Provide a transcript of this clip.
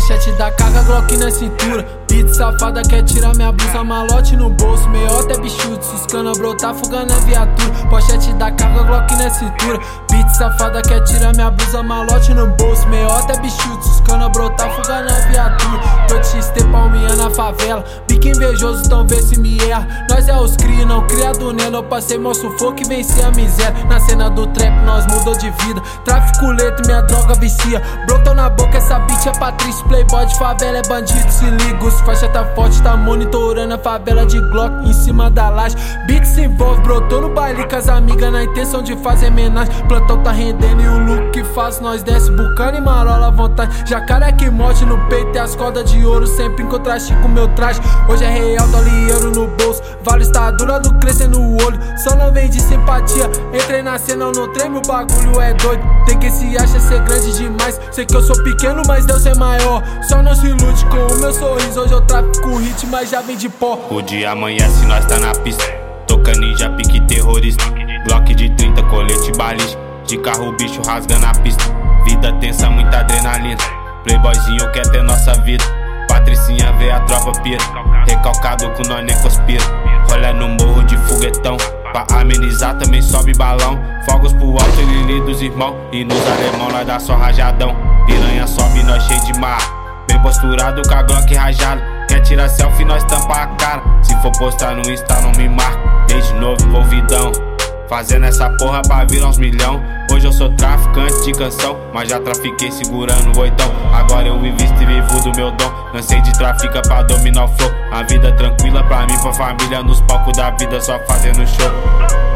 Pochete da carga, Glock na cintura. Beat safada quer tirar minha blusa, malote no bolso. Meiota é bichudo, suscana brotar, fuga na viatura. Pochete da carga, Glock na cintura. Beat safada quer tirar minha blusa, malote no bolso. Meiota é bichudo, suscana brotar, fuga na viatura. Tô XT palminha na favela. Pique invejoso, então vê se me erra. Nós é os cria, não cria do. Eu passei meu sufoco e venci a miséria. Na cena do trap, nós mudou de vida. Tráfico leto, minha droga vicia. Brotou na boca, essa bitch é Patrícia. Playboy de favela é bandido, se liga. Os faixa tá forte, tá monitorando a favela de Glock em cima da laje. Beat se envolve, brotou no baile com as amigas na intenção de fazer homenagem. Plantão tá rendendo e o look que faz nós desce, bucana e marola à vontade. Jacaré que morte no peito e as cordas de ouro sempre em contraste com meu traje. Hoje é real, dolieiro no bolso. Vale está dura do crescendo no olho. Só não vem de simpatia. Entrei na cena, não treme, o bagulho é doido. Tem que se acha ser grande demais. Sei que eu sou pequeno, mas Deus é maior. Só não se ilude com o meu sorriso. Hoje eu trafico hit, mas já vem de pó. O dia amanhece, nós tá na pista. Toca ninja, pique terrorista. Glock de 30, colete balista. De carro, bicho rasgando a pista. Vida tensa, muita adrenalina. Playboyzinho quer ter nossa vida. Patricinha vê a tropa pira. Recalcado com nós nem conspira. Olha no morro de foguetão. Pra amenizar também sobe balão. Fogos pro alto, Lili dos irmãos. E nos alemão nós dá só rajadão. Piranha sobe, nós cheio de mar. Bem posturado com a Glock rajado. Quer tirar selfie, nós tampa a cara. Se for postar no Insta, não me marca. Desde novo envolvidão. Fazendo essa porra pra virar uns milhão. Hoje eu sou traficante de canção, mas já trafiquei segurando o oitão. Agora eu invisto e vivo meu dom. Lancei de trafica pra dominar o flow. A vida tranquila pra mim, pra família, nos palcos da vida, só fazendo show.